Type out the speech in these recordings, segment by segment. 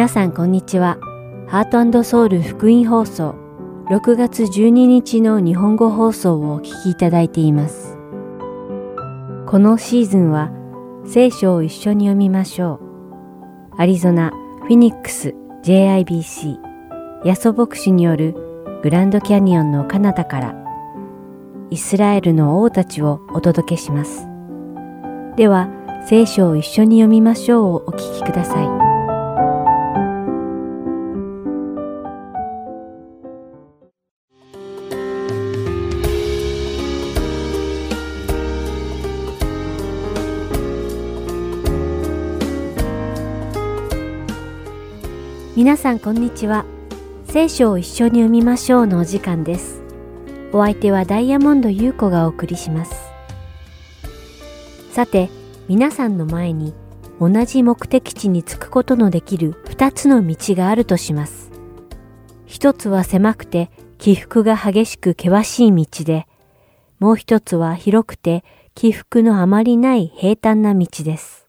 皆さんこんにちは。ハートソウル福音放送6月12日の日本語放送をお聞きいただいています。このシーズンは聖書を一緒に読みましょう。アリゾナ・フィニックス JIBC ヤソ牧師によるグランドキャニオンの彼方からイスラエルの王たちをお届けします。では、聖書を一緒に読みましょうをお聞きください。皆さんこんにちは。聖書を一緒に読みましょうのお時間です。お相手はダイヤモンド優子がお送りします。さて、皆さんの前に同じ目的地に着くことのできる二つの道があるとします。一つは狭くて起伏が激しく険しい道で、もう一つは広くて起伏のあまりない平坦な道です。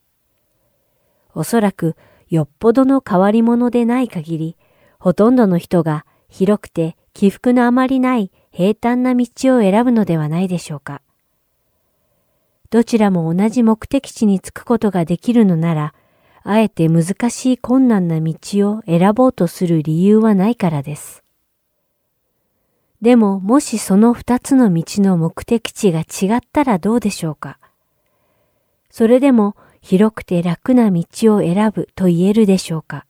おそらくよっぽどの変わり者でない限り、ほとんどの人が広くて起伏のあまりない平坦な道を選ぶのではないでしょうか。どちらも同じ目的地に着くことができるのなら、あえて難しい困難な道を選ぼうとする理由はないからです。でも、もしその二つの道の目的地が違ったらどうでしょうか。それでも広くて楽な道を選ぶと言えるでしょうか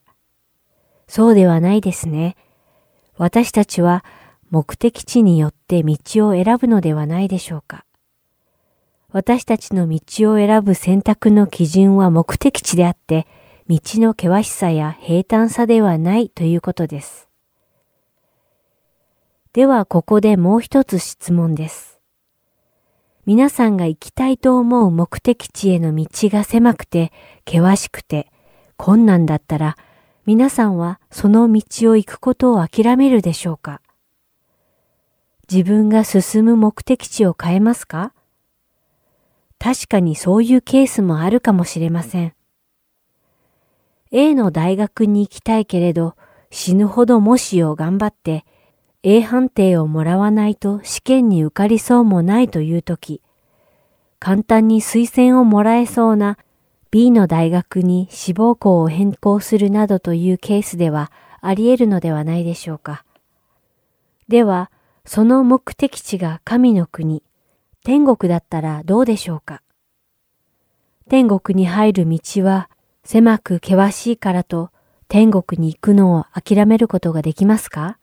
そうではないですね。私たちは目的地によって道を選ぶのではないでしょうか。私たちの道を選ぶ選択の基準は目的地であって、道の険しさや平坦さではないということです。ではここでもう一つ質問です。皆さんが行きたいと思う目的地への道が狭くて、険しくて、困難だったら、皆さんはその道を行くことを諦めるでしょうか？自分が進む目的地を変えますか？確かにそういうケースもあるかもしれません。A の大学に行きたいけれど、死ぬほど模試を頑張って A 判定をもらわないと試験に受かりそうもないというとき、簡単に推薦をもらえそうな B の大学に志望校を変更するなどというケースではあり得るのではないでしょうか。では、その目的地が神の国、天国だったらどうでしょうか。天国に入る道は狭く険しいからと天国に行くのを諦めることができますか？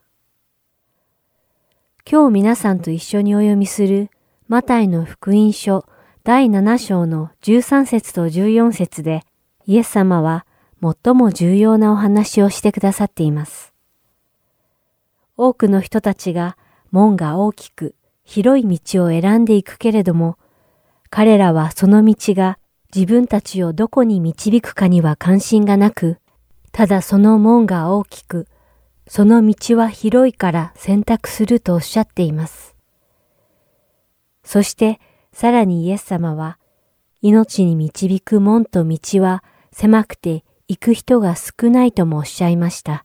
今日皆さんと一緒にお読みするマタイの福音書第7章の13節と14節でイエス様は最も重要なお話をしてくださっています。多くの人たちが門が大きく広い道を選んでいくけれども、彼らはその道が自分たちをどこに導くかには関心がなく、ただその門が大きくその道は広いから選択するとおっしゃっています。そしてさらにイエス様は、命に導く門と道は狭くて行く人が少ないともおっしゃいました。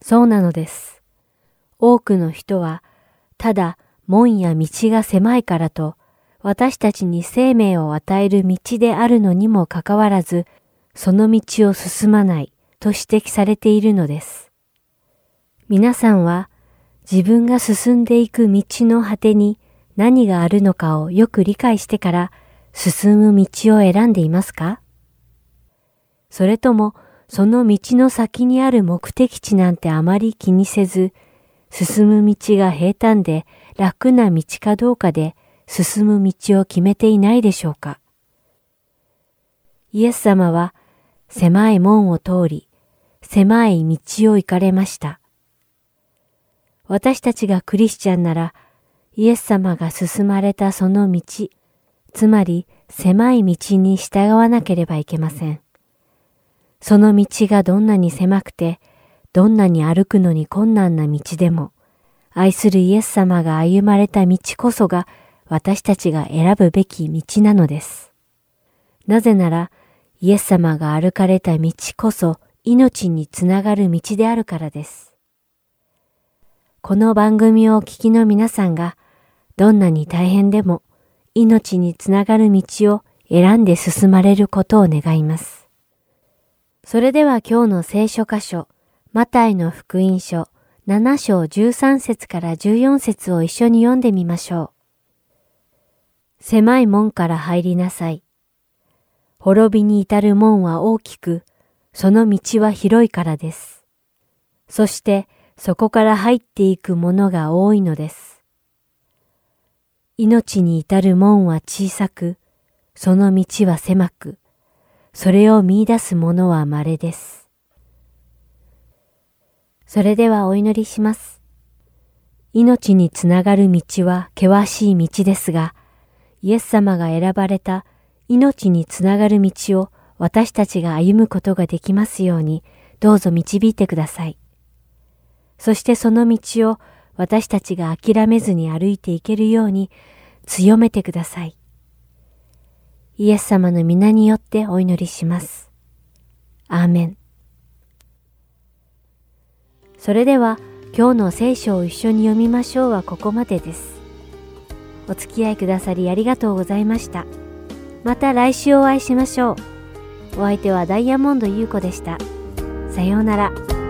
そうなのです。多くの人は、ただ門や道が狭いからと、私たちに生命を与える道であるのにもかかわらず、その道を進まないと指摘されているのです。皆さんは自分が進んでいく道の果てに何があるのかをよく理解してから進む道を選んでいますか？それともその道の先にある目的地なんてあまり気にせず、進む道が平坦で楽な道かどうかで進む道を決めていないでしょうか？イエス様は狭い門を通り、狭い道を行かれました。私たちがクリスチャンなら、イエス様が進まれたその道、つまり狭い道に従わなければいけません。その道がどんなに狭くて、どんなに歩くのに困難な道でも、愛するイエス様が歩まれた道こそが私たちが選ぶべき道なのです。なぜなら、イエス様が歩かれた道こそ命につながる道であるからです。この番組をお聞きの皆さんが、どんなに大変でも命につながる道を選んで進まれることを願います。それでは今日の聖書箇所、マタイの福音書7章13節から14節を一緒に読んでみましょう。狭い門から入りなさい。滅びに至る門は大きく、その道は広いからです。そしてそこから入っていくものが多いのです。命に至る門は小さく、その道は狭く、それを見出す者は稀です。それではお祈りします。命につながる道は険しい道ですが、イエス様が選ばれた命につながる道を私たちが歩むことができますように、どうぞ導いてください。そしてその道を私たちが諦めずに歩いていけるように強めてください。イエス様の皆によってお祈りします。アーメン。それでは今日の聖書を一緒に読みましょうはここまでです。お付き合いくださりありがとうございました。また来週お会いしましょう。お相手はダイヤモンド優子でした。さようなら。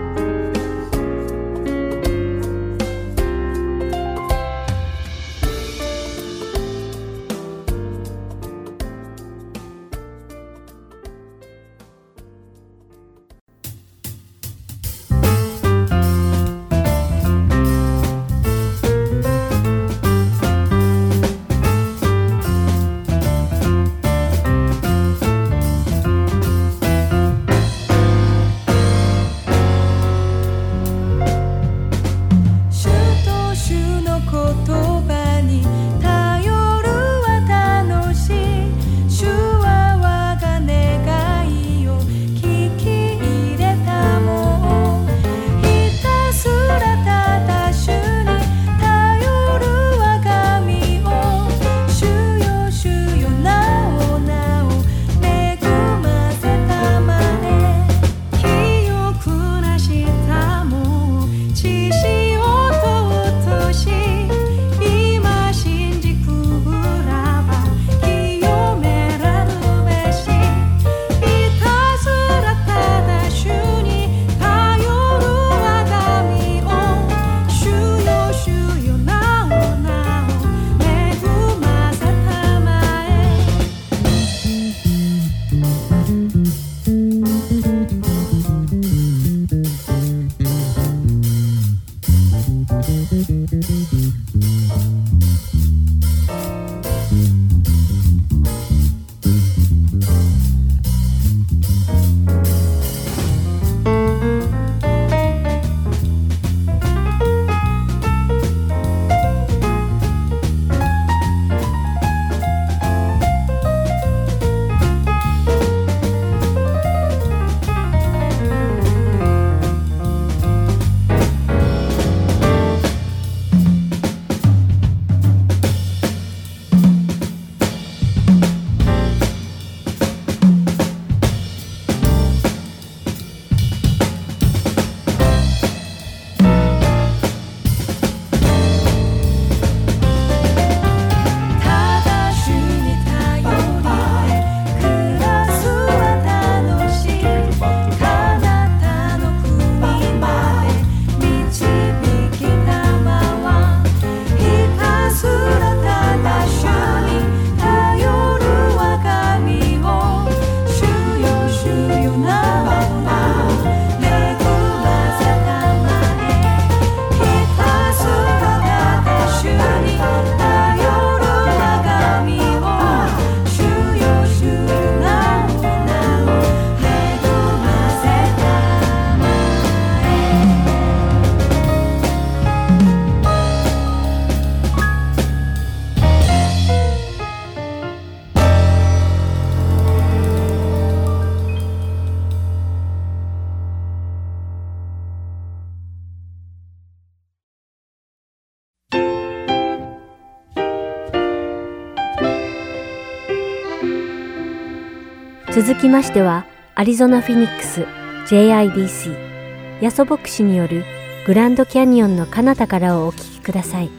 続きましては、アリゾナ・フィニックス JIBC ヤソ牧師によるグランドキャニオンの彼方からをお聞きください。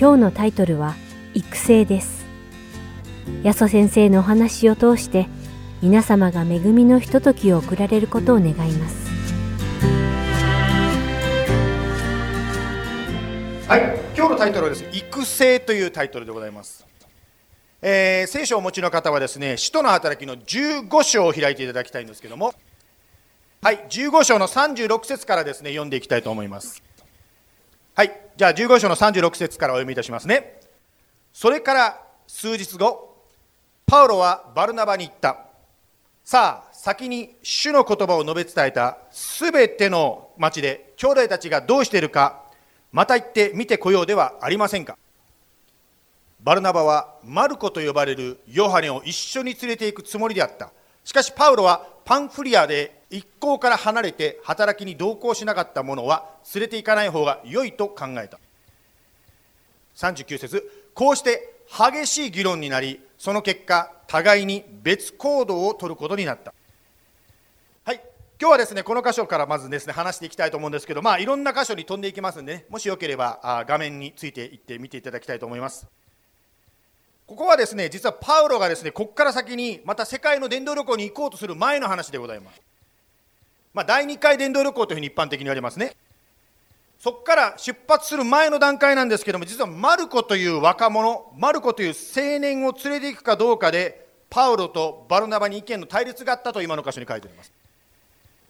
今日のタイトルは育成です。ヤソ先生のお話を通して皆様が恵みのひとときを送られることを願います。はい、今日のタイトルはですね、育成というタイトルでございます。えー、聖書をお持ちの方はですね、使徒の働きの15章を開いていただきたいんですけども、はい、15章の36節からですね、読んでいきたいと思います。はい、じゃあ15章の36節からお読みいたしますね。それから数日後、パウロはバルナバに言った。さあ、先に主の言葉を述べ伝えたすべての町で兄弟たちがどうしているか、また行って見てこようではありませんか。バルナバはマルコと呼ばれるヨハネを一緒に連れていくつもりであった。しかしパウロはパンフリアで一行から離れて働きに同行しなかった者は連れて行かない方が良いと考えた。39節こうして激しい議論になりその結果互いに別行動を取ることになった。はい今日はですねこの箇所からまずですね話していきたいと思うんですけどまあいろんな箇所に飛んでいきますんで、ね、もしよければ画面についていって見ていただきたいと思います。ここはですね実はパウロがですねここから先にまた世界の伝道旅行に行こうとする前の話でございます。まあ、第2回伝道旅行というふうに一般的に言われますね。そこから出発する前の段階なんですけども実はマルコという若者マルコという青年を連れていくかどうかでパウロとバルナバに意見の対立があったと今の箇所に書いてあります。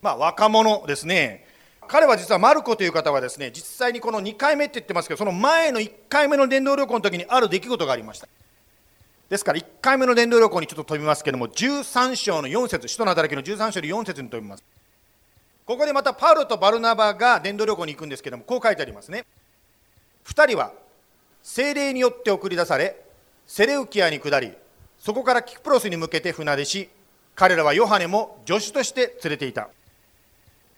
まあ、若者ですね。彼は実はマルコという方はですね実際にこの2回目って言ってますけどその前の1回目の伝道旅行の時にある出来事がありました。ですから1回目の伝道旅行にちょっと飛びますけども13章の4節使徒の働きの13章の4節に飛びます。ここでまたパウロとバルナバが伝道旅行に行くんですけどもこう書いてありますね。2人は精霊によって送り出されセレウキアに下りそこからキプロスに向けて船出し彼らはヨハネも助手として連れていた。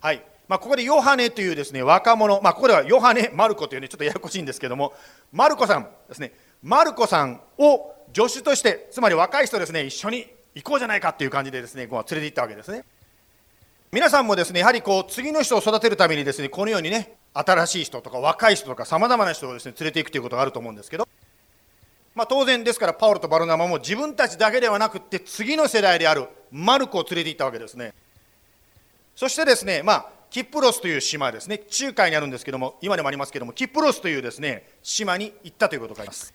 はい。まあ、ここでヨハネというですね若者、まあ、ここではヨハネ・マルコというねちょっとややこしいんですけどもマルコさんですね。マルコさんを助手としてつまり若い人ですね一緒に行こうじゃないかっていう感じでですねこう連れて行ったわけですね。皆さんもですねやはりこう次の人を育てるためにですねこのようにね新しい人とか若い人とかさまざまな人をですね連れていくということがあると思うんですけど。まあ、当然ですからパウロとバルナマも自分たちだけではなくって次の世代であるマルコを連れて行ったわけですね。そしてですねまあキプロスという島ですね。中海にあるんですけども今でもありますけどもキプロスというですね島に行ったということがあります。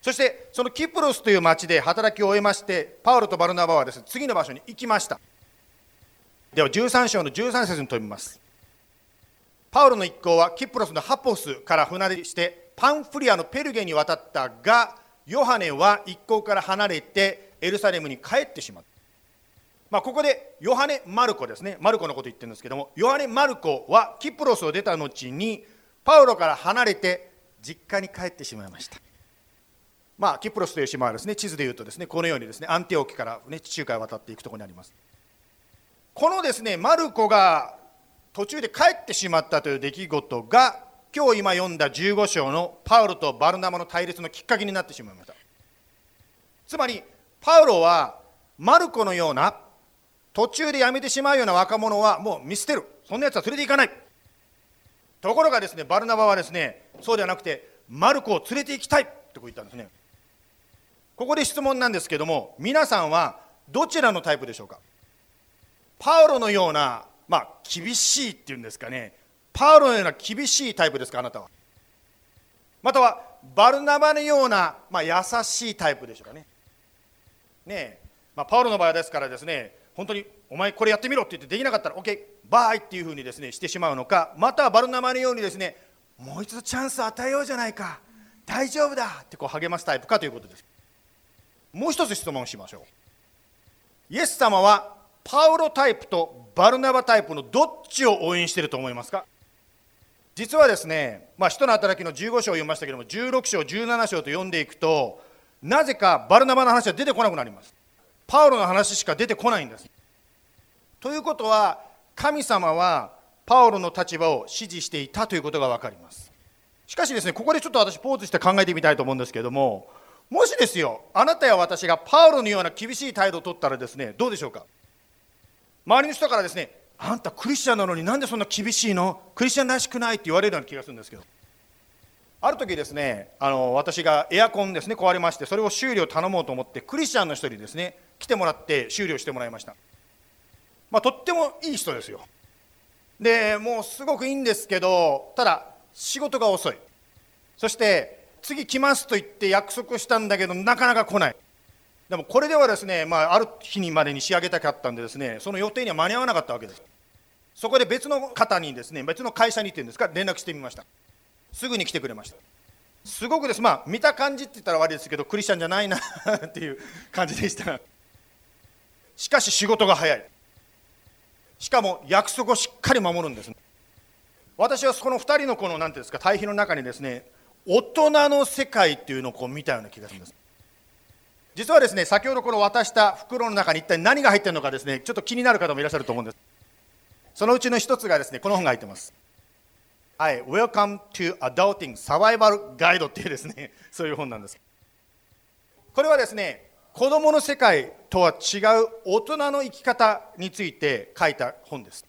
そしてそのキプロスという町で働きを終えましてパウロとバルナバはですね次の場所に行きました。では13章の13節に飛びます。パウロの一行はキプロスのハポスから船出してパンフリアのペルゲに渡ったがヨハネは一行から離れてエルサレムに帰ってしまった、まあ、ここでヨハネ・マルコですね。マルコのこと言ってるんですけどもヨハネ・マルコはキプロスを出た後にパウロから離れて実家に帰ってしまいました。まあ、キプロスという島はですね地図でいうとですねこのようにですねアンテオキから、ね、地中海を渡っていくところにあります。このですねマルコが途中で帰ってしまったという出来事が今日今読んだ15章のパウロとバルナマの対立のきっかけになってしまいました。つまりパウロはマルコのような途中で辞めてしまうような若者はもう見捨てる。そんなやつは連れて行かない。ところがですねバルナバはですねそうではなくてマルコを連れて行きたいってこう言ったんですね。ここで質問なんですけども皆さんはどちらのタイプでしょうか？パウロのような、まあ、厳しいっていうんですかね。パウロのような厳しいタイプですか？あなたは。またはバルナバのような、まあ、優しいタイプでしょうかね。ねえまあ、パウロの場合ですからですね本当にお前これやってみろって言ってできなかったら OK バイっていうふうにですねしてしまうのかまたはバルナバのようにですねもう一度チャンスを与えようじゃないか大丈夫だってこう励ますタイプかということです。もう一つ質問しましょう。イエス様はパウロタイプとバルナバタイプのどっちを応援していると思いますか？実はですね、まあ、使徒の働きの15章を読みましたけども16章17章と読んでいくとなぜかバルナバの話は出てこなくなります。パウロの話しか出てこないんです。ということは神様はパウロの立場を支持していたということが分かります。しかしですねここでちょっと私ポーズして考えてみたいと思うんですけれどももしですよあなたや私がパウロのような厳しい態度を取ったらですねどうでしょうか？周りの人からですねあんたクリスチャンなのになんでそんな厳しいの？クリスチャンらしくないって言われるような気がするんですけど。ある時ですねあの私がエアコンですね壊れましてそれを修理を頼もうと思ってクリスチャンの人にですね来てもらって修理をしてもらいました。まあとってもいい人ですよ。でもうすごくいいんですけどただ仕事が遅い。そして次来ますと言って約束したんだけどなかなか来ない。でもこれではですね、まあ、ある日にまでに仕上げたかったんでですねその予定には間に合わなかったわけです。そこで別の方にですね別の会社にっていうんですか？連絡してみました。すぐに来てくれました。すごくです。まあ見た感じって言ったら悪いですけどクリスチャンじゃないなっていう感じでした。しかし仕事が早い。しかも約束をしっかり守るんです私はこの2人のこの何ていうんですか対比の中にですね大人の世界っていうのをこう見たような気がするんです実はですね先ほどこの渡した袋の中に一体何が入ってるのかですねちょっと気になる方もいらっしゃると思うんですそのうちの一つがですねこの本が入ってますはい、Welcome to Adulting Survival Guide っていうですね、そういう本なんです。これはですね、子供の世界とは違う大人の生き方について書いた本です。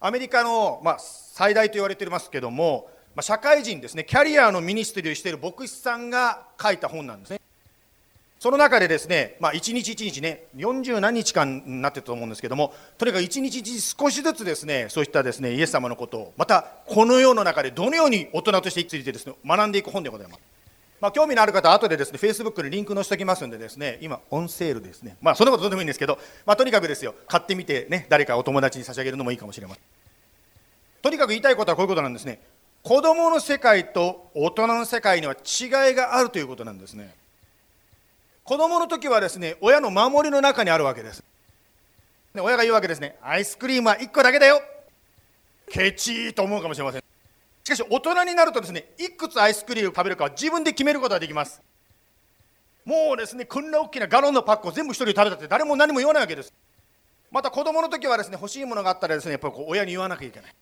アメリカの、まあ、最大と言われていますけども、まあ、社会人ですね、キャリアのミニストリーをしている牧師さんが書いた本なんですね。その中でですね、まあ、一日一日ね、40何日間になってたと思うんですけども、とにかく一日一日少しずつですね、そういったですね、イエス様のことを、またこの世の中でどのように大人として生きてですね、学んでいく本でございます。まあ、興味のある方は後でですね、Facebook にリンク載せておきますんでですね、今、オンセールですね。まあ、そんなことどうでもいいんですけど、まあ、とにかくですよ、買ってみてね、誰かお友達に差し上げるのもいいかもしれません。とにかく言いたいことはこういうことなんですね。子供の世界と大人の世界には違いがあるということなんですね。子供の時はですね親の守りの中にあるわけです。で親が言うわけですね。アイスクリームは1個だけだよ。ケチーと思うかもしれません。しかし大人になるとですねいくつアイスクリームを食べるかは自分で決めることができます。もうですねこんな大きなガロンのパックを全部一人で食べたって誰も何も言わないわけです。また子供の時はですね欲しいものがあったらですねやっぱり親に言わなきゃいけない。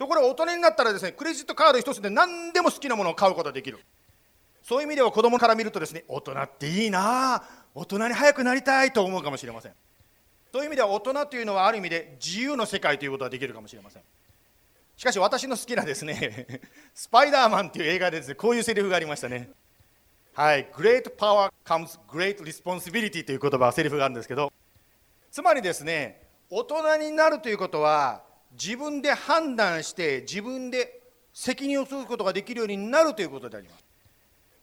ところが大人になったらですねクレジットカード一つで何でも好きなものを買うことができる。そういう意味では子供から見るとですね大人っていいな大人に早くなりたいと思うかもしれません。そういう意味では大人というのはある意味で自由の世界ということができるかもしれません。しかし私の好きなですね スパイダーマンっていう映画でですねこういうセリフがありましたね。はい Great power comes great responsibility という言葉セリフがあるんですけど。つまりですね大人になるということは自分で判断して自分で責任を取ることができるようになるということであります。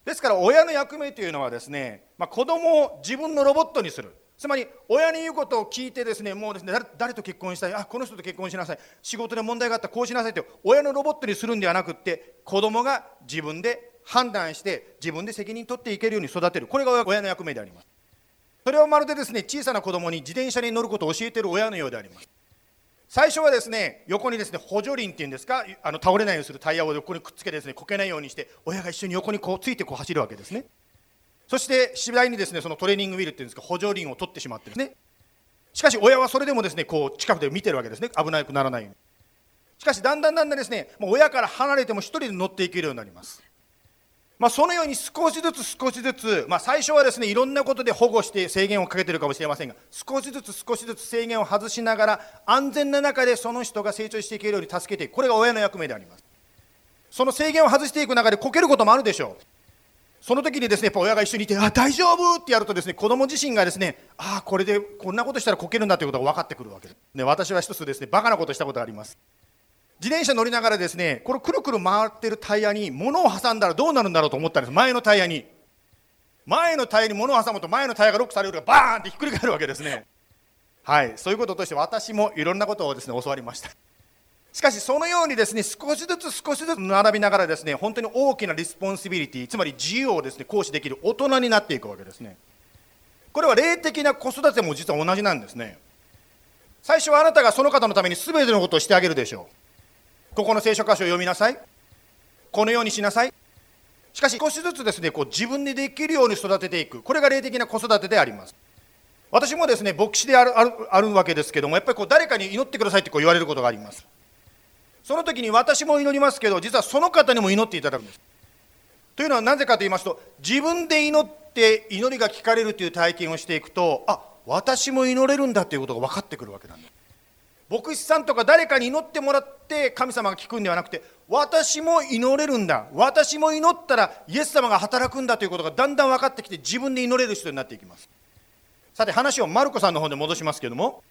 ですから親の役目というのはですね、まあ、子供を自分のロボットにする。つまり親に言うことを聞いてですねもうですね誰と結婚したい？あこの人と結婚しなさい。仕事で問題があったらこうしなさいと親のロボットにするんではなくって子供が自分で判断して自分で責任取っていけるように育てる。これが親の役目であります。それはまるでですね小さな子供に自転車に乗ることを教えている親のようであります。最初はですね横にですね補助輪っていうんですかあの倒れないようにするタイヤを横にくっつけてですねこけないようにして親が一緒に横にこうついてこう走るわけですね。そして次第にですねそのトレーニングウィルっていうんですか補助輪を取ってしまってですね。しかし親はそれでもですねこう近くで見てるわけですね。危なくならないように。しかしだんだんだんだんですねもう親から離れても一人で乗っていけるようになります。まあ、そのように少しずつ少しずつ、まあ、最初はですねいろんなことで保護して制限をかけてるかもしれませんが少しずつ少しずつ制限を外しながら安全な中でその人が成長していけるように助けていく。これが親の役目であります。その制限を外していく中でこけることもあるでしょう。その時にですねやっぱ親が一緒にいて「あ大丈夫!」ってやるとですね子供自身がですねああこれでこんなことしたらこけるんだということが分かってくるわけです、ね、私は一つですねバカなことしたことがあります。自転車乗りながらですねこのくるくる回ってるタイヤに物を挟んだらどうなるんだろうと思ったんです。前のタイヤに。前のタイヤに物を挟むと前のタイヤがロックされるからバーンってひっくり返るわけですね。はい。そういうこととして私もいろんなことをですね教わりました。しかしそのようにですね少しずつ少しずつ学びながらですね本当に大きな responsibility つまり自由をですね行使できる大人になっていくわけですね。これは霊的な子育ても実は同じなんですね。最初はあなたがその方のために全てのことをしてあげるでしょう。ここの聖書箇所を読みなさい。このようにしなさい。しかし少しずつですねこう自分でできるように育てていく。これが霊的な子育てであります。私もですね牧師であるあるあるわけですけどもやっぱりこう誰かに祈ってくださいってこう言われることがあります。その時に私も祈りますけど実はその方にも祈っていただくんです。というのはなぜかと言いますと自分で祈って祈りが聞かれるという体験をしていくとあ私も祈れるんだということが分かってくるわけなんです。牧師さんとか誰かに祈ってもらって神様が聞くんではなくて私も祈れるんだ。私も祈ったらイエス様が働くんだということがだんだん分かってきて自分で祈れる人になっていきます。さて話をマルコさんの方で戻しますけども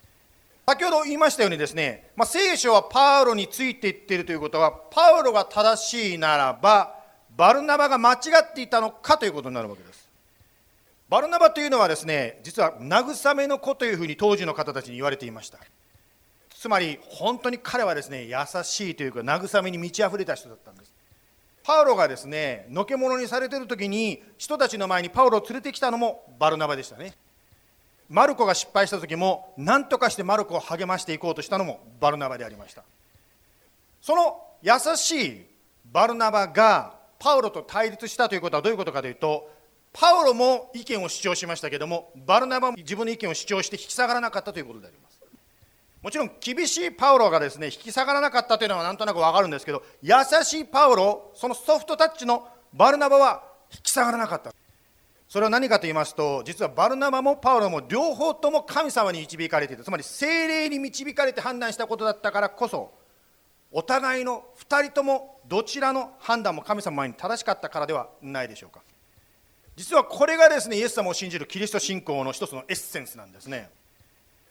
先ほど言いましたようにですね、まあ、聖書はパウロについていっているということはパウロが正しいならばバルナバが間違っていたのかということになるわけです。バルナバというのはですね実は慰めの子というふうに当時の方たちに言われていました。つまり本当に彼はですね優しいというか慰めに満ち溢れた人だったんです。パウロがですねのけ者にされてる時に人たちの前にパウロを連れてきたのもバルナバでしたね。マルコが失敗した時も何とかしてマルコを励ましていこうとしたのもバルナバでありました。その優しいバルナバがパウロと対立したということはどういうことかというとパウロも意見を主張しましたけどもバルナバも自分の意見を主張して引き下がらなかったということであります。もちろん厳しいパウロがですね引き下がらなかったというのはなんとなく分かるんですけど優しいパウロそのソフトタッチのバルナバは引き下がらなかった。それは何かと言いますと実はバルナバもパウロも両方とも神様に導かれていた。つまり精霊に導かれて判断したことだったからこそお互いの2人ともどちらの判断も神様前に正しかったからではないでしょうか。実はこれがですねイエス様を信じるキリスト信仰の一つのエッセンスなんですね。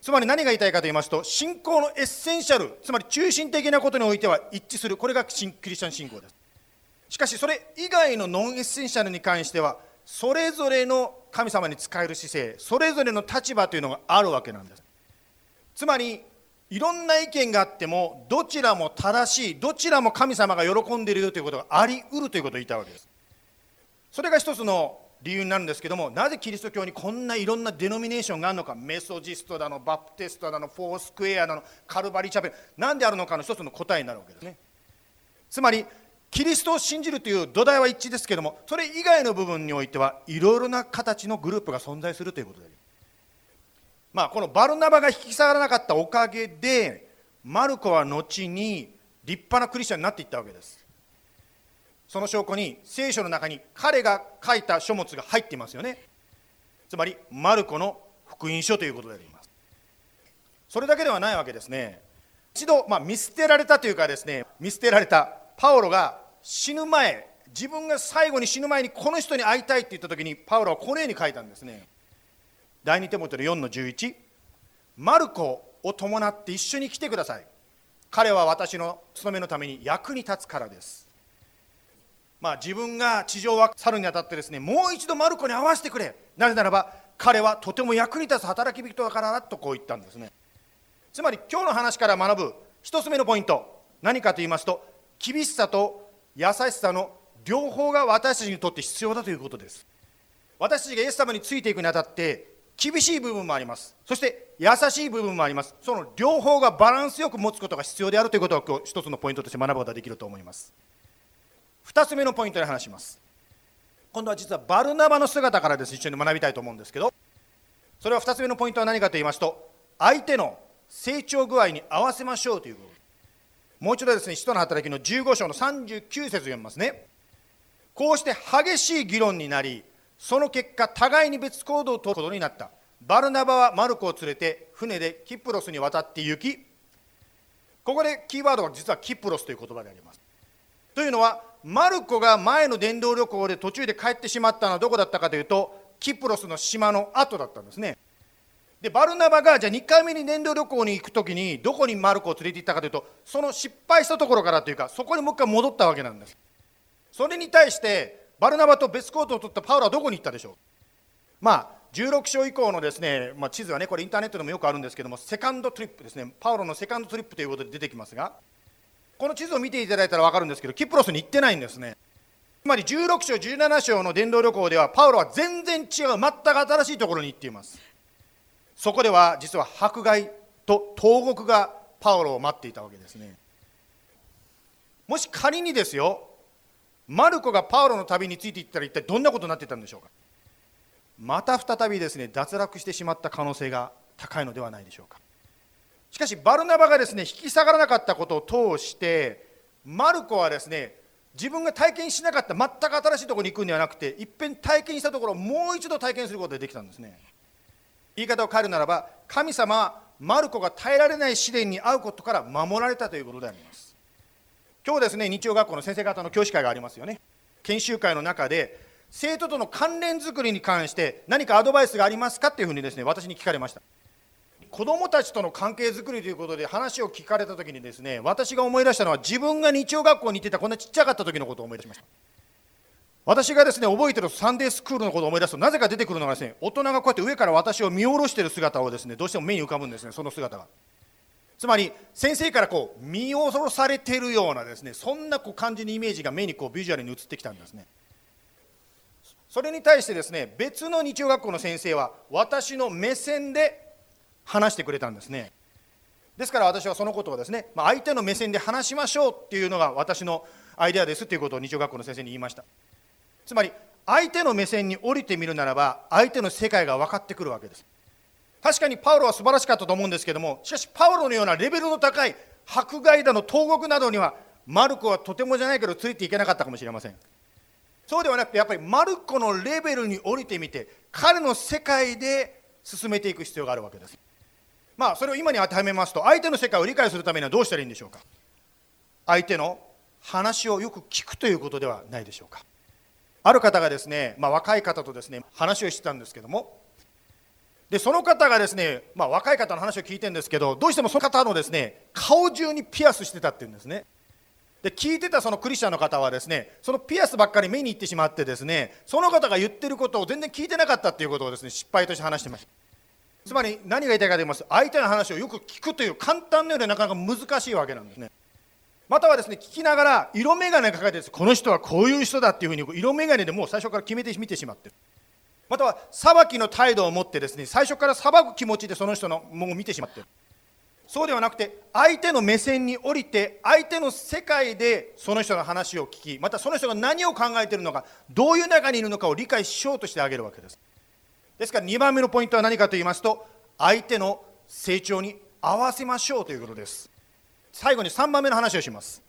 つまり何が言いたいかと言いますと信仰の essential つまり中心的なことにおいては一致する。これが Christian 信仰です。しかしそれ以外の non-essential に関してはそれぞれの神様に仕える姿勢それぞれの立場というのがあるわけなんです。つまりいろんな意見があってもどちらも正しいどちらも神様が喜んでいるよということがありうるということを言いたいわけです。それが一つの理由になるんですけどもなぜキリスト教にこんないろんなデノミネーションがあるのか？メソジストだのバプテストだのフォースクエアだのカルバリーチャペル。何であるのかの一つの答えになるわけですね。つまりキリストを信じるという土台は一致ですけどもそれ以外の部分においてはいろいろな形のグループが存在するということでまあこのバルナバが引き下がらなかったおかげでマルコは後に立派なクリスチャンになっていったわけです。その証拠に聖書の中に彼が書いた書物が入っていますよね。つまりマルコの福音書ということであります。それだけではないわけですね。一度、まあ、見捨てられたというかですね見捨てられたパウロが死ぬ前自分が最後に死ぬ前にこの人に会いたいって言った時にパウロはこのように書いたんですね。第2手元の4の11マルコを伴って一緒に来てください。彼は私の務めのために役に立つからです。まあ、自分が地上は去るにあたってですねもう一度マルコに会わせてくれ。なぜならば彼はとても役に立つ働き人だからだとこう言ったんですね。つまり今日の話から学ぶ一つ目のポイント。何かと言いますと厳しさと優しさの両方が私たちにとって必要だということです。私たちがイエス様についていくにあたって厳しい部分もあります。そして優しい部分もあります。その両方がバランスよく持つことが必要であるということを今日一つのポイントとして学ぶことができると思います。2つ目のポイントで話します。今度は実はバルナバの姿からです。一緒に学びたいと思うんですけど。それは2つ目のポイントは何かと言いますと相手の成長具合に合わせましょうということ。もう一度ですね使徒の働きの15章の39節読みますね。こうして激しい議論になりその結果互いに別行動をとることになった。バルナバはマルコを連れて船でキプロスに渡って行きここでキーワードは実はキプロスという言葉であります。というのはマルコが前の伝道旅行で途中で帰ってしまったのはどこだったかというとキプロスの島の後だったんですね。でバルナバがじゃあ2回目に伝道旅行に行く時にどこにマルコを連れて行ったかというとその失敗したところからというかそこにもう一回戻ったわけなんです。それに対してバルナバと別行動を取ったパウロはどこに行ったでしょう？まあ16章以降のですね、まあ、地図はねこれインターネットでもよくあるんですけどもセカンドトリップですね。パウロのセカンドトリップということで出てきますがこの地図を見ていただいたら分かるんですけどキプロスに行ってないんですね。つまり16章17章の伝道旅行ではパウロは全然違う全く新しいところに行っています。そこでは実は迫害と投獄がパウロを待っていたわけですね。もし仮にですよマルコがパウロの旅についていったら一体どんなことになってたんでしょうか。また再びですね脱落してしまった可能性が高いのではないでしょうか。しかしバルナバがですね引き下がらなかったことを通してマルコはですね自分が体験しなかった全く新しいところに行くんではなくていっぺん体験したところをもう一度体験することができたんですね。言い方を変えるならば神様はマルコが耐えられない試練に遭うことから守られたということであります。今日ですね日曜学校の先生方の教師会がありますよね。研修会の中で生徒との関連づくりに関して何かアドバイスがありますかっていうふうにですね私に聞かれました。子どもたちとの関係づくりということで話を聞かれた時にですね私が思い出したのは自分が日曜学校に行ってたこんなちっちゃかった時のことを思い出しました。私がですね覚えてるサンデースクールのことを思い出すとなぜか出てくるのがですね大人がこうやって上から私を見下ろしている姿をですねどうしても目に浮かぶんですねその姿が。つまり先生からこう見下ろされているようなですねそんなこう感じのイメージが目にこうビジュアルに映ってきたんですね。それに対してですね別の日曜学校の先生は私の目線で話してくれたんですね。ですから私はそのことをですね、ま、相手の目線で話しましょうっていうのが私のアイデアですということを日曜学校の先生に言いました。つまり相手の目線に降りてみるならば相手の世界が分かってくるわけです。確かにパウロは素晴らしかったと思うんですけどもしかしパウロのようなレベルの高い迫害だの投獄などにはマルコはとてもじゃないけどついていけなかったかもしれません。そうではなくてやっぱりマルコのレベルに降りてみて彼の世界で進めていく必要があるわけです。まあそれを今に当てはめますと相手の世界を理解するためにはどうしたらいいんでしょうか？相手の話をよく聞くということではないでしょうか？ある方がですね、まあ、若い方とですね話をしてたんですけどもでその方がですね、まあ、若い方の話を聞いてるんですけどどうしてもその方のですね顔中にピアスしてたっていうんですね。で聞いてたそのクリスチャンの方はですねそのピアスばっかり目に行ってしまってですねその方が言ってることを全然聞いてなかったっていうことをですね失敗として話してました。つまり何が言いたいかと言いますと相手の話をよく聞くという簡単なようでなかなか難しいわけなんですね。またはですね聞きながら色眼鏡かけてです。この人はこういう人だっていうふうに色眼鏡でもう最初から決めて見てしまってる。または裁きの態度を持ってですね最初から裁く気持ちでその人のものを見てしまってる。そうではなくて相手の目線に降りて相手の世界でその人の話を聞きまたその人が何を考えているのかどういう中にいるのかを理解しようとしてあげるわけです。ですから2番目のポイントは何かと言いますと相手の成長に合わせましょうということです。最後に3番目の話をします。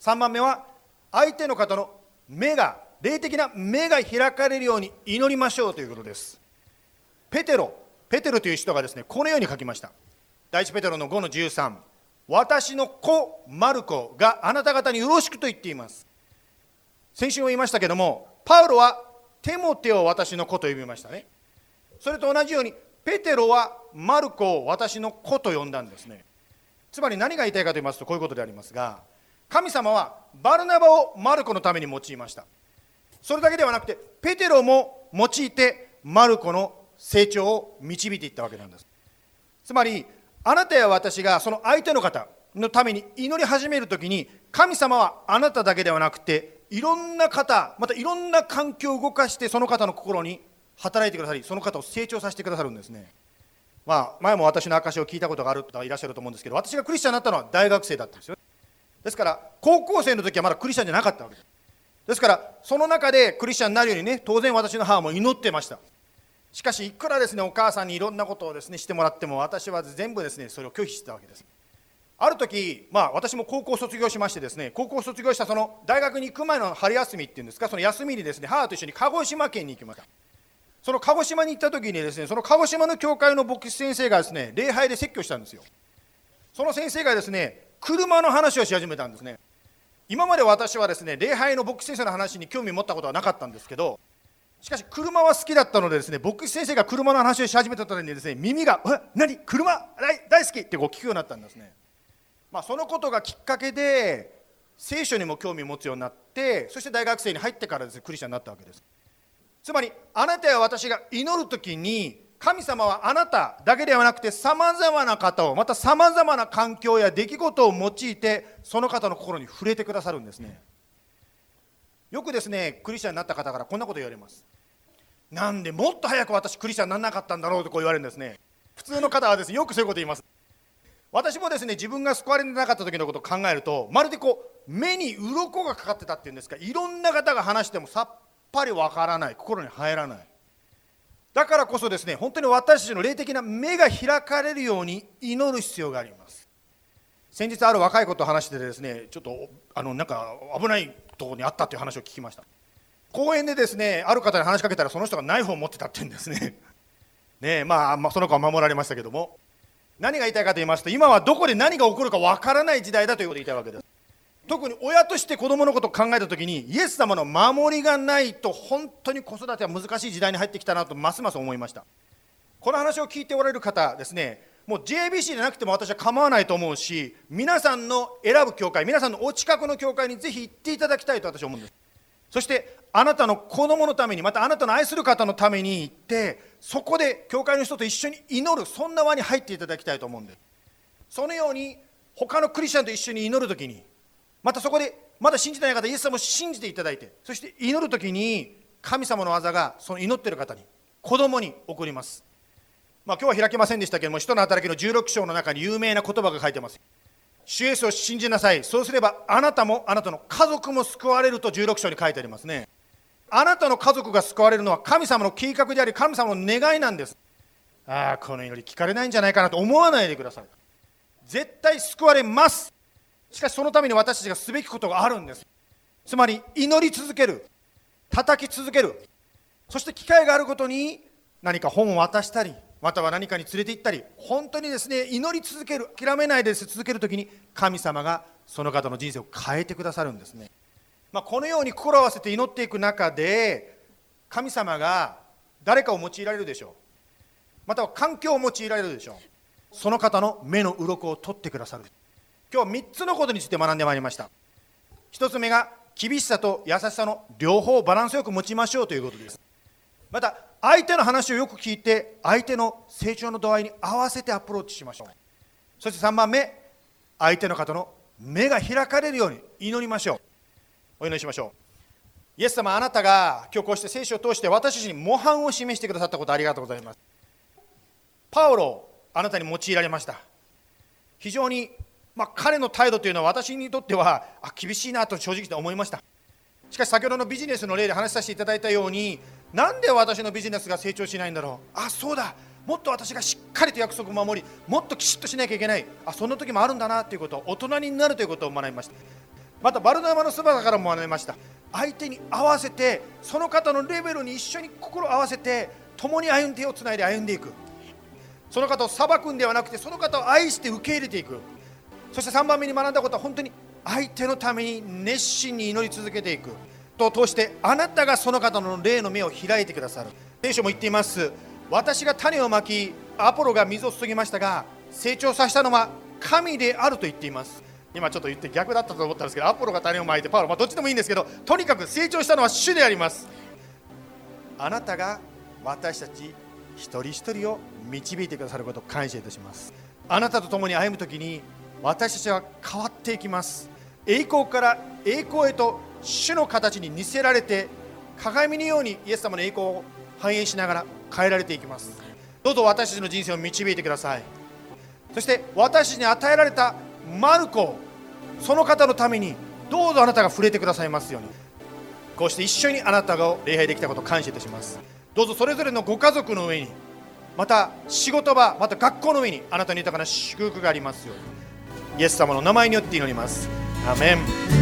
3番目は相手の方の目が霊的な目が開かれるように祈りましょうということです。ペテロペテロという人がですねこのように書きました。第一ペテロの5の13私の子マルコがあなた方によろしくと言っています。先週も言いましたけどもパウロはテモテを私の子と呼びましたね。それと同じようにペテロはマルコを私の子と呼んだんですね。つまり何が言いたいかと言いますとこういうことでありますが神様はバルナバをマルコのために用いました。それだけではなくてペテロも用いてマルコの成長を導いていったわけなんです。つまりあなたや私がその相手の方のために祈り始めるときに神様はあなただけではなくていろんな方またいろんな環境を動かしてその方の心に働いてくださりその方を成長させてくださるんですね。まあ前も私の証を聞いたことがある方いらっしゃると思うんですけど私がクリスチャンになったのは大学生だったんですよですから高校生の時はまだクリスチャンじゃなかったわけです。ですからその中でクリスチャンになるようにね当然私の母も祈ってました。しかしいくらですねお母さんにいろんなことをですねしてもらっても私は全部ですねそれを拒否してたわけです。ある時、まあ、私も高校卒業しましてですね高校卒業したその大学に行く前の春休みっていうんですかその休みにですね母と一緒に鹿児島県に行きました。その鹿児島に行った時にですねその鹿児島の教会の牧師先生がですね礼拝で説教したんですよ。その先生がですね車の話をし始めたんですね。今まで私はですね礼拝の牧師先生の話に興味を持ったことはなかったんですけどしかし車は好きだったのでですね牧師先生が車の話をし始めた時にですね耳が「え何？車？大好き!」ってこう聞くようになったんですね、まあ、そのことがきっかけで聖書にも興味を持つようになってそして大学生に入ってからですねクリスチャンになったわけです。つまりあなたや私が祈る時に神様はあなただけではなくてさまざまな方をまたさまざまな環境や出来事を用いてその方の心に触れてくださるんですね。よくですねクリスチャンになった方からこんなこと言われます。なんでもっと早く私クリスチャンにならなかったんだろうとこう言われるんですね。普通の方はですねよくそういうこと言います。私もですね自分が救われてなかった時のことを考えるとまるでこう目に鱗がかかってたっていうんですかいろんな方が話してもさっぱりわからない。心に入らない。だからこそですね本当に私たちの霊的な目が開かれるように祈る必要があります。先日ある若い子と話しててですねちょっとあのなんか危ないところにあったという話を聞きました。公園でですねある方に話しかけたらその人がナイフを持ってたって言うんですね。ねまあ、まあ、その子は守られましたけども。何が言いたいかと言いますと今はどこで何が起こるかわからない時代だということを言いたいわけです。特に親として子供のことを考えた時にイエス様の守りがないと本当に子育ては難しい時代に入ってきたなとますます思いました。この話を聞いておられる方ですねもう JBC でなくても私は構わないと思うし皆さんの選ぶ教会皆さんのお近くの教会にぜひ行っていただきたいと私は思うんです。そしてあなたの子供のためにまたあなたの愛する方のために行ってそこで教会の人と一緒に祈るそんな輪に入っていただきたいと思うんです。そのように他のクリスチャンと一緒に祈るときにまたそこでまだ信じてない方イエス様を信じていただいてそして祈るときに神様の技がその祈っている方に子供に起こりますまあ、今日は開けませんでしたけども、使徒の働きの16章の中に有名な言葉が書いてます。主イエスを信じなさい。そうすれば、あなたもあなたの家族も救われると16章に書いてありますね。あなたの家族が救われるのは神様の計画であり、神様の願いなんです。ああ、この祈り聞かれないんじゃないかなと思わないでください。絶対救われます。しかし、そのために私たちがすべきことがあるんです。つまり、祈り続ける、叩き続ける、そして機会があることに何か本を渡したり、または何かに連れて行ったり本当にですね祈り続ける。諦めないで続ける時に神様がその方の人生を変えてくださるんですね、まあ、このように心を合わせて祈っていく中で神様が誰かを用いられるでしょう。または環境を用いられるでしょう。その方の目の鱗を取ってくださる。今日3つのことについて学んでまいりました。1つ目が厳しさと優しさの両方をバランスよく持ちましょうということです。また相手の話をよく聞いて相手の成長の度合いに合わせてアプローチしましょう。そして3番目相手の方の目が開かれるように祈りましょう。お祈りしましょう。イエス様あなたが今日こうして聖書を通して私たちに模範を示してくださったことありがとうございます。パウロあなたに用いられました。非常に、まあ、彼の態度というのは私にとってはあ厳しいなと正直思いました。しかし先ほどのビジネスの例で話させていただいたようになんで私のビジネスが成長しないんだろう。あそうだ。もっと私がしっかりと約束を守りもっときちっとしなきゃいけない。あそんな時もあるんだなということ大人になるということを学びました。またバルナマの姿からも学びました。相手に合わせてその方のレベルに一緒に心を合わせて共に歩んで手をつないで歩んでいく。その方を裁くんではなくてその方を愛して受け入れていく。そして3番目に学んだことは本当に相手のために熱心に祈り続けていく。と通してあなたがその方の霊の目を開いてくださる。聖書も言っています。私が種をまきアポロが水を注ぎましたが成長させたのは神であると言っています。今ちょっと言って逆だったと思ったんですけどアポロが種をまいてパウロ、まあ、どっちでもいいんですけどとにかく成長したのは主であります。あなたが私たち一人一人を導いてくださることを感謝いたします。あなたと共に歩む時に私たちは変わっていきます。栄光から栄光へと主の形に似せられて鏡のようにイエス様の栄光を反映しながら変えられていきます。どうぞ私たちの人生を導いてください。そして私たちに与えられたマルコその方のためにどうぞあなたが触れてくださいますように。こうして一緒にあなたが礼拝できたことを感謝いたします。どうぞそれぞれのご家族の上にまた仕事場また学校の上にあなたに豊かな祝福がありますように。イエス様の名前によって祈ります。アメン。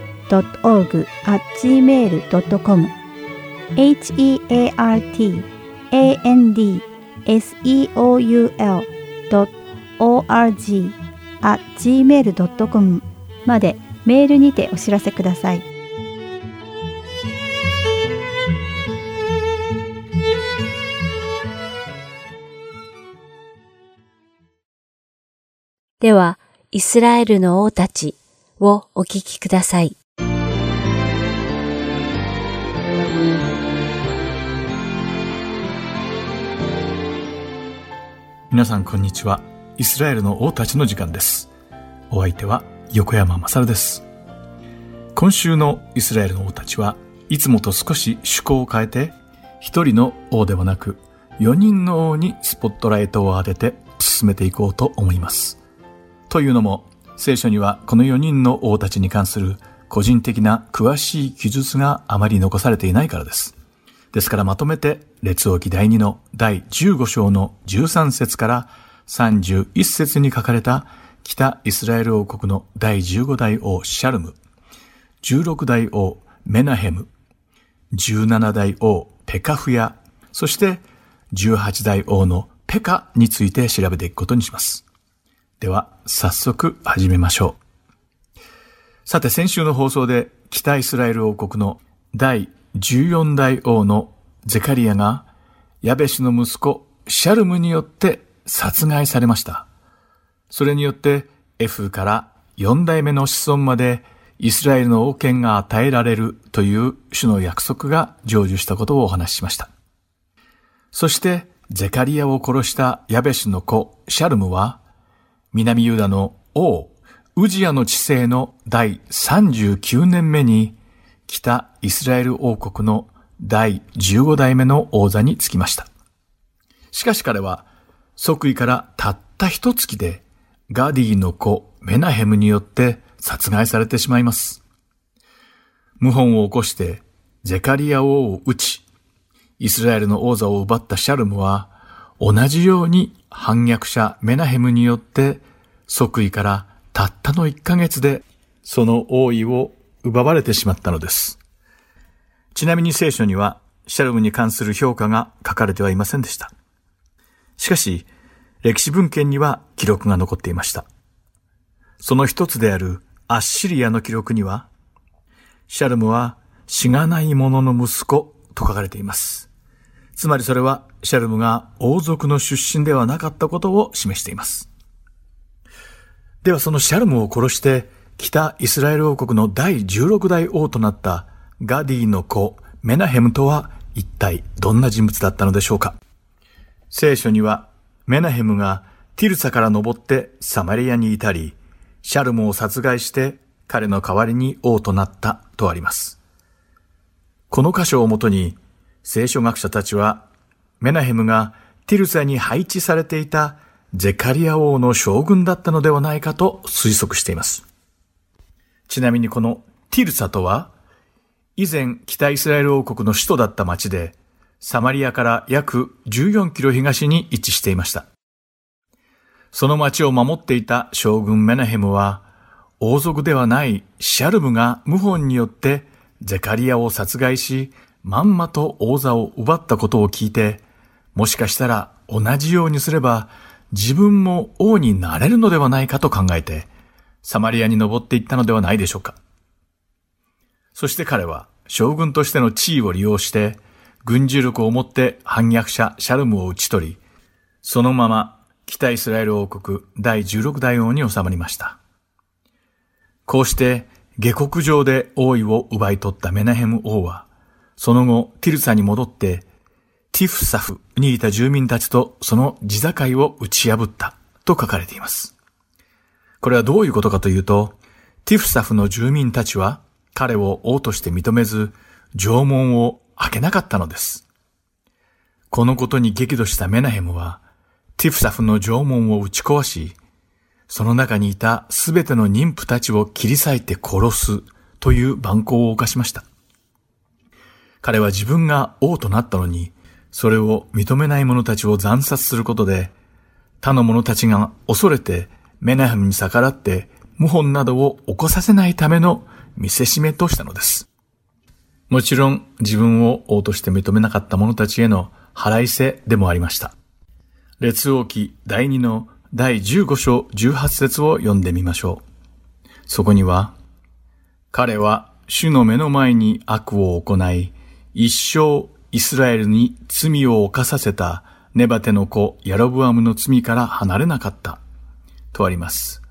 heart.org.gmail.com heartandseoul.org.gmail.com までメールにてお知らせください。では、イスラエルの王たちをお聞きください。皆さんこんにちは。イスラエルの王たちの時間です。お相手は横山まさるです。今週のイスラエルの王たちはいつもと少し趣向を変えて一人の王ではなく四人の王にスポットライトを当てて進めていこうと思います。というのも聖書にはこの四人の王たちに関する個人的な詳しい記述があまり残されていないからです。ですからまとめて、列王記第2の第15章の13節から31節に書かれた北イスラエル王国の第15代王シャルム、16代王メナヘム、17代王ペカフヤ、そして18代王のペカについて調べていくことにします。では、早速始めましょう。さて、先週の放送で北イスラエル王国の第14代王のゼカリアがヤベシの息子シャルムによって殺害されました。それによってエフから4代目の子孫までイスラエルの王権が与えられるという主の約束が成就したことをお話ししました。そしてゼカリアを殺したヤベシの子シャルムは南ユダの王ウジアの治世の第39年目に北イスラエル王国の第15代目の王座につきました。しかし彼は即位からたった一月でガディの子メナヘムによって殺害されてしまいます。謀反を起こしてゼカリア王を撃ち、イスラエルの王座を奪ったシャルムは同じように反逆者メナヘムによって即位からたったの1ヶ月でその王位を奪われてしまったのです。ちなみに聖書には、シャルムに関する評価が書かれてはいませんでした。しかし、歴史文献には記録が残っていました。その一つであるアッシリアの記録には、シャルムはしがない者の息子と書かれています。つまりそれはシャルムが王族の出身ではなかったことを示しています。ではそのシャルムを殺して北イスラエル王国の第16代王となったガディの子メナヘムとは一体どんな人物だったのでしょうか？聖書にはメナヘムがティルサから登ってサマリアに至り、シャルムを殺害して彼の代わりに王となったとあります。この箇所をもとに聖書学者たちはメナヘムがティルサに配置されていたゼカリア王の将軍だったのではないかと推測しています。ちなみにこのティルサとは、以前北イスラエル王国の首都だった町で、サマリアから約14キロ東に位置していました。その町を守っていた将軍メナヘムは、王族ではないシャルムが謀反によってゼカリアを殺害し、まんまと王座を奪ったことを聞いて、もしかしたら同じようにすれば自分も王になれるのではないかと考えて、サマリアに登っていったのではないでしょうか。そして彼は将軍としての地位を利用して、軍事力を持って反逆者シャルムを討ち取り、そのまま北イスラエル王国第16代王に収まりました。こうして下克上で王位を奪い取ったメナヘム王は、その後ティルサに戻ってティフサフにいた住民たちとその地境を打ち破ったと書かれています。これはどういうことかというと、ティフサフの住民たちは彼を王として認めず、縄文を開けなかったのです。このことに激怒したメナヘムは、ティフサフの縄文を打ち壊し、その中にいたすべての妊婦たちを切り裂いて殺すという蛮行を犯しました。彼は自分が王となったのに、それを認めない者たちを惨殺することで、他の者たちが恐れてメナヘムに逆らって謀反などを起こさせないための見せしめとしたのです。もちろん自分を王として認めなかった者たちへの払いせでもありました。列王記第2の第15章18節を読んでみましょう。そこには、彼は主の目の前に悪を行い、一生イスラエルに罪を犯させたネバテの子ヤロブアムの罪から離れなかった。とあります。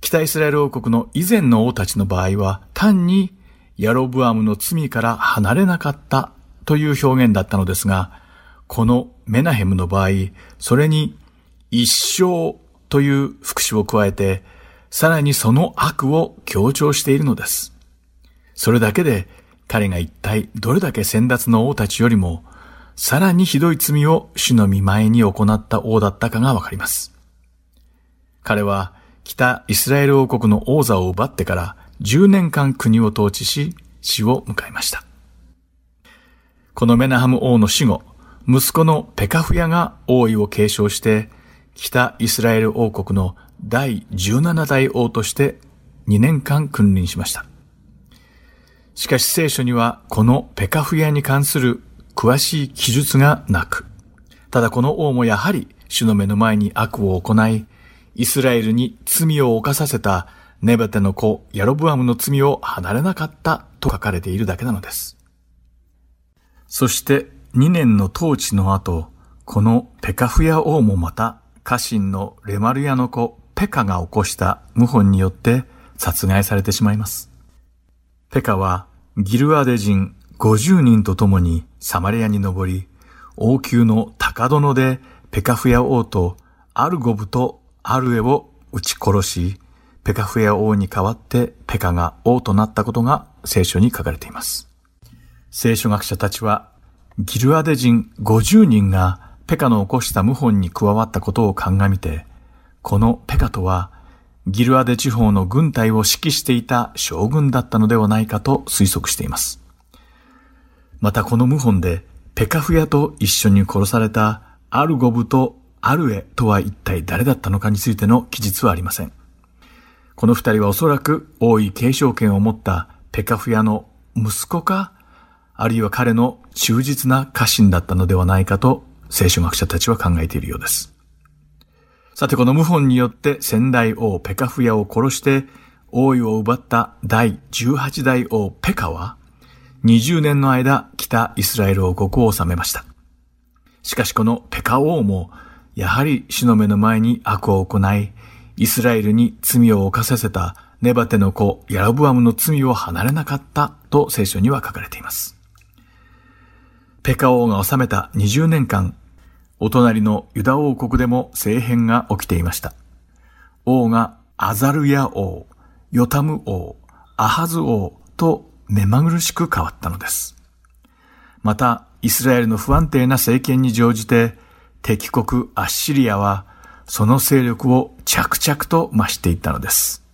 北イスラエル王国の以前の王たちの場合は単にヤロブアムの罪から離れなかったという表現だったのですが、このメナヘムの場合、それに一生という副詞を加えて、さらにその悪を強調しているのです。それだけで彼が一体どれだけ先達の王たちよりも、さらにひどい罪を主の見前に行った王だったかがわかります。彼は北イスラエル王国の王座を奪ってから10年間国を統治し死を迎えました。このメナハム王の死後、息子のペカフヤが王位を継承して北イスラエル王国の第17代王として2年間君臨しました。しかし聖書にはこのペカフヤに関する詳しい記述がなく、ただこの王もやはり主の目の前に悪を行い、イスラエルに罪を犯させたネバテの子ヤロブアムの罪を離れなかったと書かれているだけなのです。そして2年の統治の後、このペカフヤ王もまた家臣のレマルヤの子ペカが起こした謀反によって殺害されてしまいます。ペカはギルアデ人50人と共にサマリアに登り、王宮の高殿でペカフヤ王とアルゴブとアルエを撃ち殺し、ペカフヤ王に代わってペカが王となったことが聖書に書かれています。聖書学者たちはギルアデ人50人がペカの起こした謀反に加わったことを鑑みて、このペカとはギルアデ地方の軍隊を指揮していた将軍だったのではないかと推測しています。またこの謀反でペカフヤと一緒に殺されたアルゴブとアルエとは一体誰だったのかについての記述はありません。この二人はおそらく王位継承権を持ったペカフヤの息子か、あるいは彼の忠実な家臣だったのではないかと聖書学者たちは考えているようです。さてこの謀反によって先代王ペカフヤを殺して王位を奪った第18代王ペカは20年の間北イスラエル王国を治めました。しかしこのペカ王もやはり死の目の前に悪を行い、イスラエルに罪を犯させたネバテの子ヤロブアムの罪を離れなかったと聖書には書かれています。ペカ王が治めた20年間、お隣のユダ王国でも政変が起きていました。王がアザルヤ王、ヨタム王、アハズ王と目まぐるしく変わったのです。また、イスラエルの不安定な政権に乗じて、敵国アッシリアはその勢力を着々と増していったのです。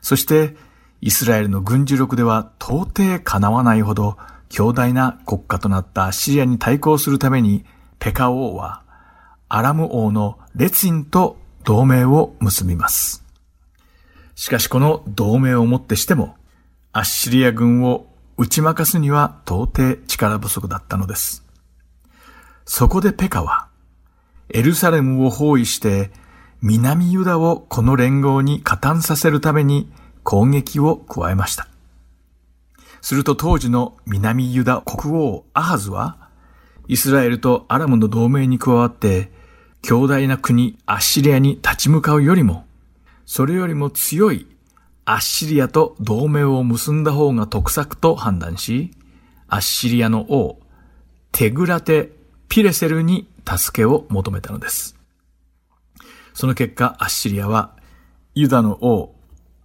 そして、イスラエルの軍事力では到底叶わないほど強大な国家となったアッシリアに対抗するために、ペカ王はアラム王のレツィンと同盟を結びます。しかしこの同盟をもってしても、アッシリア軍を打ち負かすには到底力不足だったのです。そこでペカは、エルサレムを包囲して、南ユダをこの連合に加担させるために攻撃を加えました。すると当時の南ユダ国王アハズは、イスラエルとアラムの同盟に加わって、強大な国アッシリアに立ち向かうよりも、それよりも強いアッシリアと同盟を結んだ方が得策と判断し、アッシリアの王、テグラテ・ピレセルに助けを求めたのです。その結果、アッシリアは、ユダの王、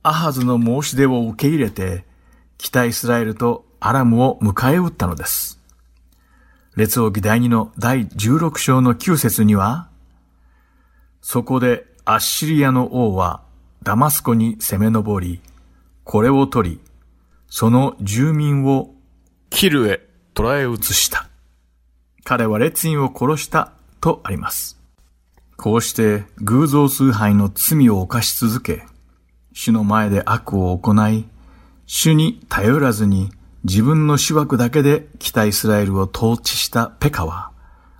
アハズの申し出を受け入れて、北イスラエルとアラムを迎え撃ったのです。列王記第2の第16章の9節には、そこでアッシリアの王はダマスコに攻め上り、これを取り、その住民をキルへ捕らえ移した。彼は列員を殺したとあります。こうして偶像崇拝の罪を犯し続け、主の前で悪を行い、主に頼らずに自分の主枠だけで北イスラエルを統治したペカは、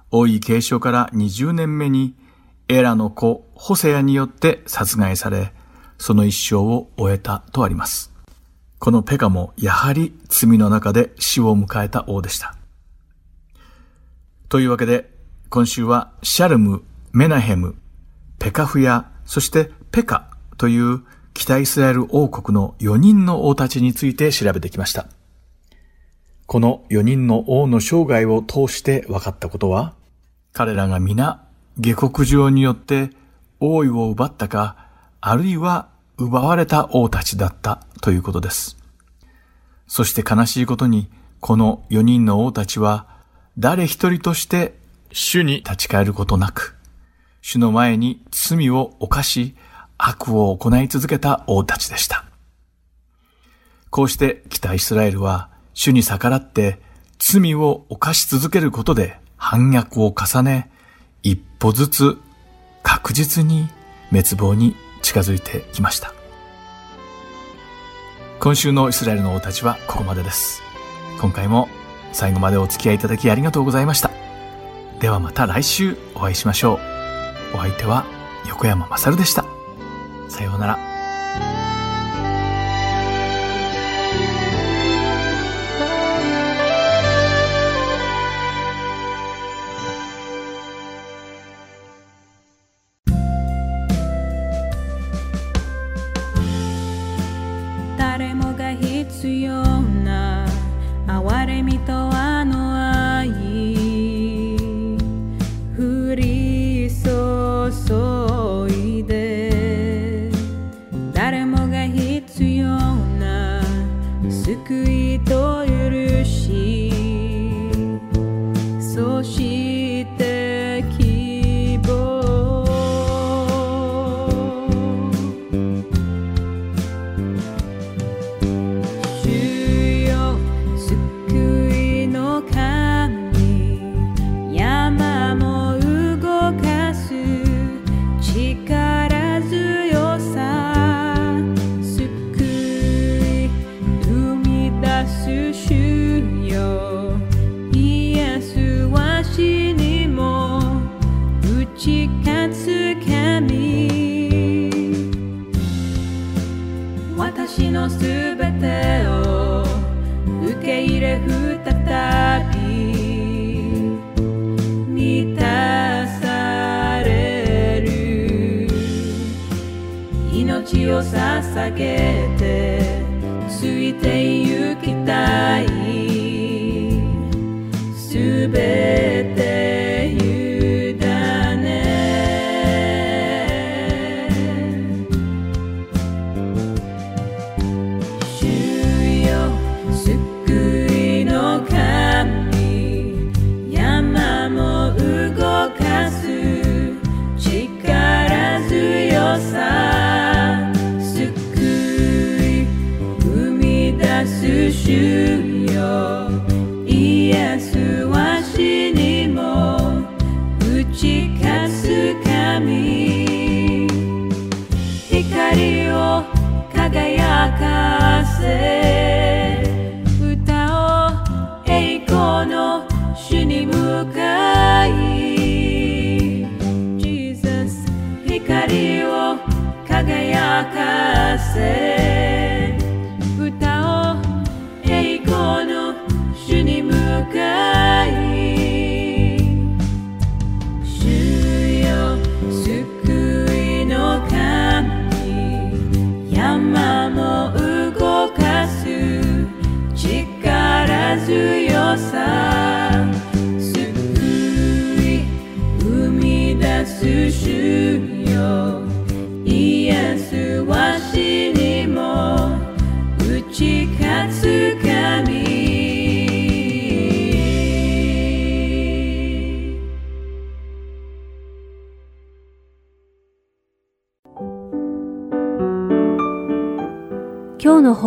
王位継承から20年目にエラの子ホセアによって殺害され、その一生を終えたとあります。このペカもやはり罪の中で死を迎えた王でした。というわけで、今週はシャルム、メナヘム、ペカフヤ、そしてペカという北イスラエル王国の4人の王たちについて調べてきました。この4人の王の生涯を通して分かったことは、彼らが皆下克上によって王位を奪ったか、あるいは奪われた王たちだったということです。そして悲しいことに、この4人の王たちは、誰一人として主に立ち返ることなく、主の前に罪を犯し、悪を行い続けた王たちでした。こうして北イスラエルは主に逆らって罪を犯し続けることで反逆を重ね、一歩ずつ確実に滅亡に近づいてきました。今週のイスラエルの王たちはここまでです。今回も最後までお付き合いいただきありがとうございました。ではまた来週お会いしましょう。お相手は横山まさるでした。さようなら。誰もが必要